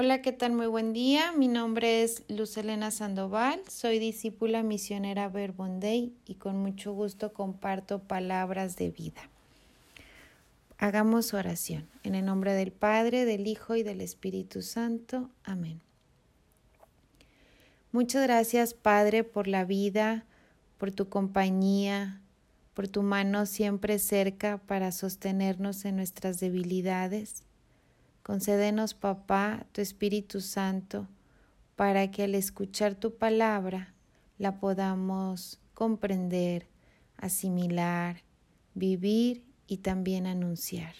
Hola, ¿qué tal? Muy buen día. Mi nombre es Luz Elena Sandoval, soy discípula misionera Verbondey y con mucho gusto comparto palabras de vida. Hagamos oración. En el nombre del Padre, del Hijo y del Espíritu Santo. Amén. Muchas gracias, Padre, por la vida, por tu compañía, por tu mano siempre cerca para sostenernos en nuestras debilidades. Concédenos, papá, tu Espíritu Santo, para que al escuchar tu palabra la podamos comprender, asimilar, vivir y también anunciar.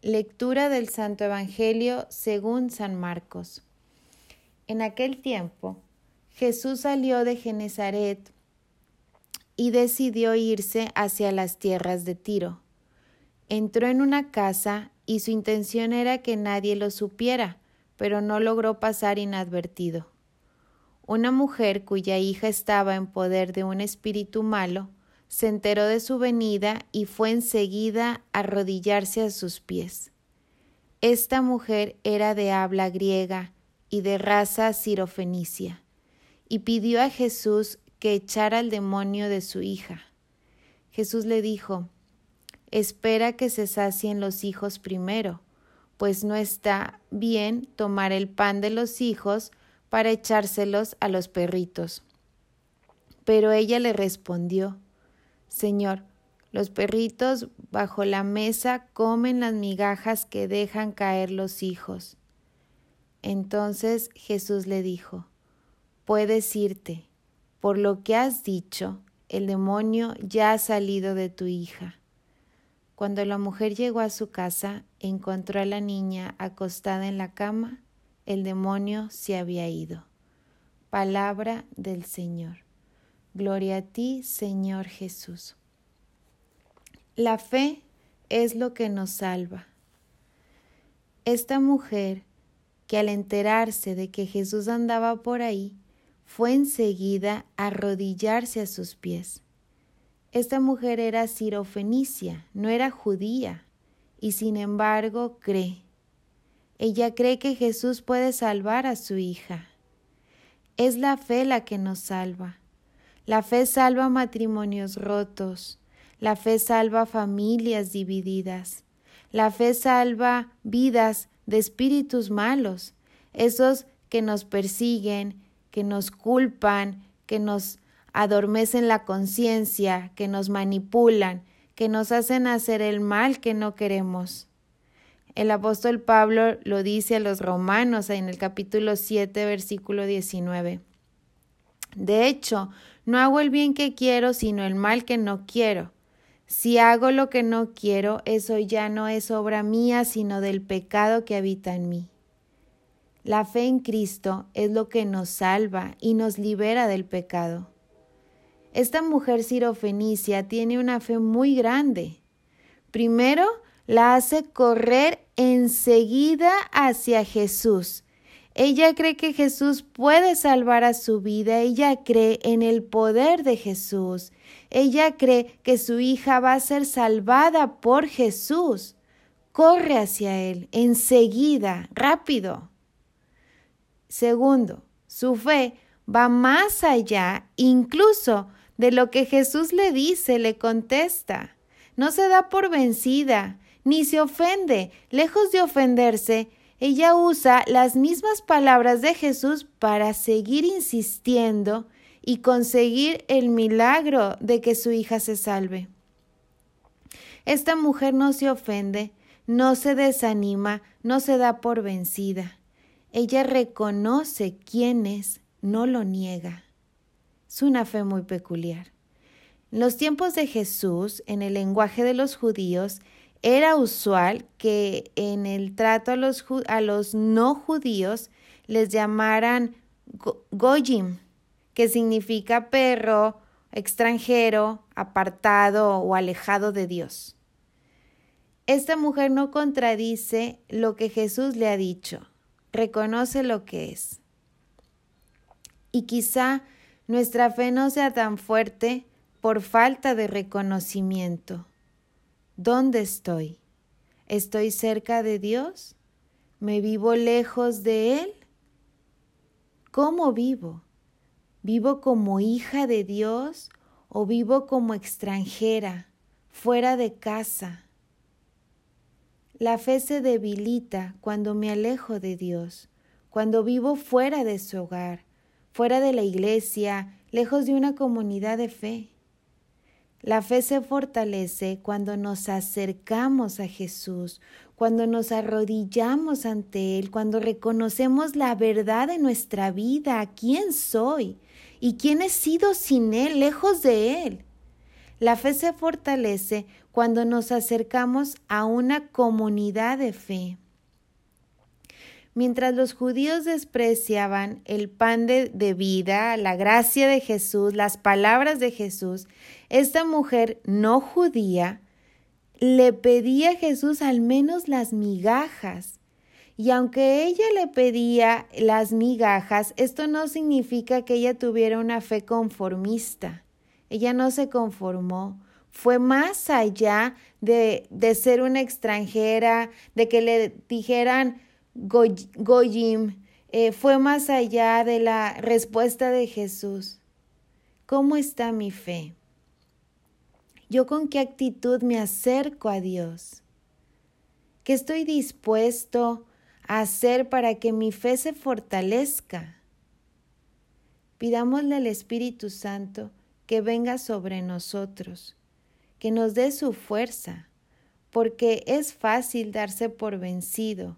Lectura del Santo Evangelio según San Marcos. En aquel tiempo, Jesús salió de Genezaret y decidió irse hacia las tierras de Tiro. Entró en una casa y su intención era que nadie lo supiera, pero no logró pasar inadvertido. Una mujer cuya hija estaba en poder de un espíritu malo se enteró de su venida y fue enseguida a arrodillarse a sus pies. Esta mujer era de habla griega y de raza sirofenicia, y pidió a Jesús que echara al demonio de su hija. Jesús le dijo espera que se sacien los hijos primero, pues no está bien tomar el pan de los hijos para echárselos a los perritos. Pero ella le respondió Señor, los perritos bajo la mesa comen las migajas que dejan caer los hijos. Entonces Jesús le dijo Puedes irte, por lo que has dicho, el demonio ya ha salido de tu hija. Cuando la mujer llegó a su casa, encontró a la niña acostada en la cama, el demonio se había ido. Palabra del Señor. Gloria a ti, Señor Jesús. La fe es lo que nos salva. Esta mujer, que al enterarse de que Jesús andaba por ahí, fue enseguida a arrodillarse a sus pies. Esta mujer era sirofenicia, no era judía, y sin embargo cree. Ella cree que Jesús puede salvar a su hija. Es la fe la que nos salva. La fe salva matrimonios rotos. La fe salva familias divididas. La fe salva vidas de espíritus malos, esos que nos persiguen, que nos culpan, que nos adormecen la conciencia, que nos manipulan, que nos hacen hacer el mal que no queremos. El apóstol Pablo lo dice a los romanos en el capítulo 7, versículo 19. De hecho, no hago el bien que quiero, sino el mal que no quiero. Si hago lo que no quiero, eso ya no es obra mía, sino del pecado que habita en mí. La fe en Cristo es lo que nos salva y nos libera del pecado. Esta mujer sirofenicia tiene una fe muy grande. Primero, la hace correr enseguida hacia Jesús. Ella cree que Jesús puede salvar a su vida, ella cree en el poder de Jesús, ella cree que su hija va a ser salvada por Jesús. Corre hacia Él enseguida, rápido. Segundo, su fe va más allá incluso de lo que Jesús le dice, le contesta. No se da por vencida, ni se ofende. Lejos de ofenderse, ella usa las mismas palabras de Jesús para seguir insistiendo y conseguir el milagro de que su hija se salve. Esta mujer no se ofende, no se desanima, no se da por vencida. Ella reconoce quién es, no lo niega. Es una fe muy peculiar. En los tiempos de Jesús, en el lenguaje de los judíos, era usual que en el trato a los, a los no judíos les llamaran goyim, que significa perro, extranjero, apartado o alejado de Dios. Esta mujer no contradice lo que Jesús le ha dicho, reconoce lo que es. Y quizá nuestra fe no sea tan fuerte por falta de reconocimiento. ¿Dónde estoy? ¿Estoy cerca de Dios? ¿Me vivo lejos de Él? ¿Cómo vivo? ¿Vivo como hija de Dios o vivo como extranjera, fuera de casa? La fe se debilita cuando me alejo de Dios, cuando vivo fuera de su hogar, fuera de la iglesia, lejos de una comunidad de fe. La fe se fortalece cuando nos acercamos a Jesús, cuando nos arrodillamos ante Él, cuando reconocemos la verdad de nuestra vida, quién soy y quién he sido sin Él, lejos de Él. La fe se fortalece cuando nos acercamos a una comunidad de fe. Mientras los judíos despreciaban el pan de, vida, la gracia de Jesús, las palabras de Jesús, esta mujer no judía le pedía a Jesús al menos las migajas. Y aunque ella le pedía las migajas, esto no significa que ella tuviera una fe conformista. Ella no se conformó. Fue más allá de, de ser una extranjera, de que le dijeran, Goyim eh, fue más allá de la respuesta de Jesús. ¿Cómo está mi fe? ¿Yo con qué actitud me acerco a Dios? ¿Qué estoy dispuesto a hacer para que mi fe se fortalezca? Pidámosle al Espíritu Santo que venga sobre nosotros, que nos dé su fuerza, porque es fácil darse por vencido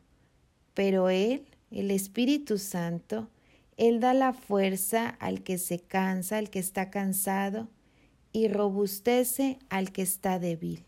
pero Él, el Espíritu Santo, Él da la fuerza al que se cansa, al que está cansado, y robustece al que está débil.